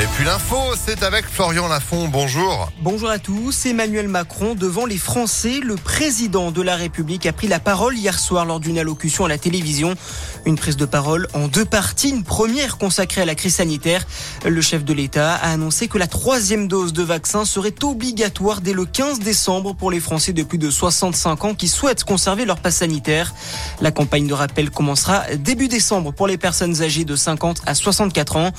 Et puis l'info, c'est avec Florian Lafont. Bonjour. Bonjour à tous. Emmanuel Macron devant les Français. Le président de la République a pris la parole hier soir lors d'une allocution à la télévision. Une prise de parole en deux parties. Une première consacrée à la crise sanitaire. Le chef de l'État a annoncé que la troisième dose de vaccin serait obligatoire dès le 15 décembre pour les Français de plus de 65 ans qui souhaitent conserver leur passe sanitaire. La campagne de rappel commencera début décembre pour les personnes âgées de 50 à 64 ans.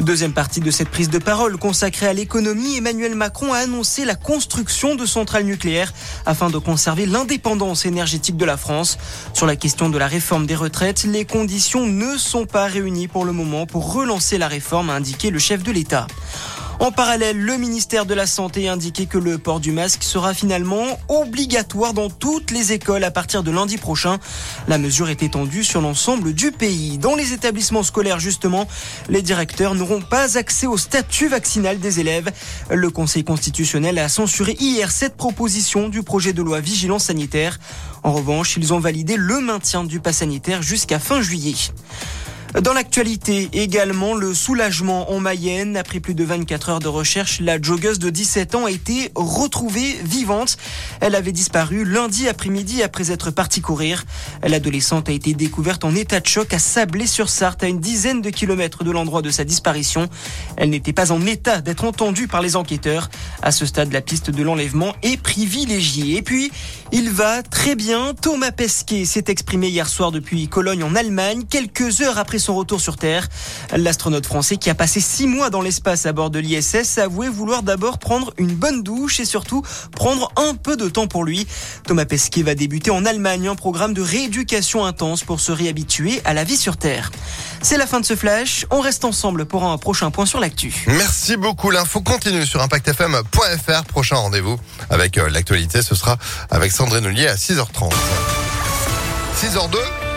Deuxième partie de cette prise de parole consacrée à l'économie, Emmanuel Macron a annoncé la construction de centrales nucléaires afin de conserver l'indépendance énergétique de la France. Sur la question de la réforme des retraites, les conditions ne sont pas réunies pour le moment pour relancer la réforme, a indiqué le chef de l'État. En parallèle, le ministère de la Santé a indiqué que le port du masque sera finalement obligatoire dans toutes les écoles à partir de lundi prochain. La mesure est étendue sur l'ensemble du pays. Dans les établissements scolaires, justement, les directeurs n'auront pas accès au statut vaccinal des élèves. Le Conseil constitutionnel a censuré hier cette proposition du projet de loi vigilance sanitaire. En revanche, ils ont validé le maintien du pass sanitaire jusqu'à fin juillet. Dans l'actualité, également le soulagement en Mayenne. Après plus de 24 heures de recherche, la joggeuse de 17 ans a été retrouvée vivante. Elle avait disparu lundi après-midi après être partie courir. L'adolescente a été découverte en état de choc à Sablé-sur-Sarthe, à une dizaine de kilomètres de l'endroit de sa disparition. Elle n'était pas en état d'être entendue par les enquêteurs. À ce stade, la piste de l'enlèvement est privilégiée. Et puis, il va très bien. Thomas Pesquet s'est exprimé hier soir depuis Cologne en Allemagne, quelques heures après son retour sur Terre. L'astronaute français qui a passé six mois dans l'espace à bord de l'ISS a avoué vouloir d'abord prendre une bonne douche et surtout prendre un peu de temps pour lui. Thomas Pesquet va débuter en Allemagne un programme de rééducation intense pour se réhabituer à la vie sur Terre. C'est la fin de ce flash. On reste ensemble pour un prochain point sur l'actu. Merci beaucoup. L'info continue sur impactfm.fr. Prochain rendez-vous avec euh, l'actualité, ce sera avec Sandrine Ollier à 6h30. 6h02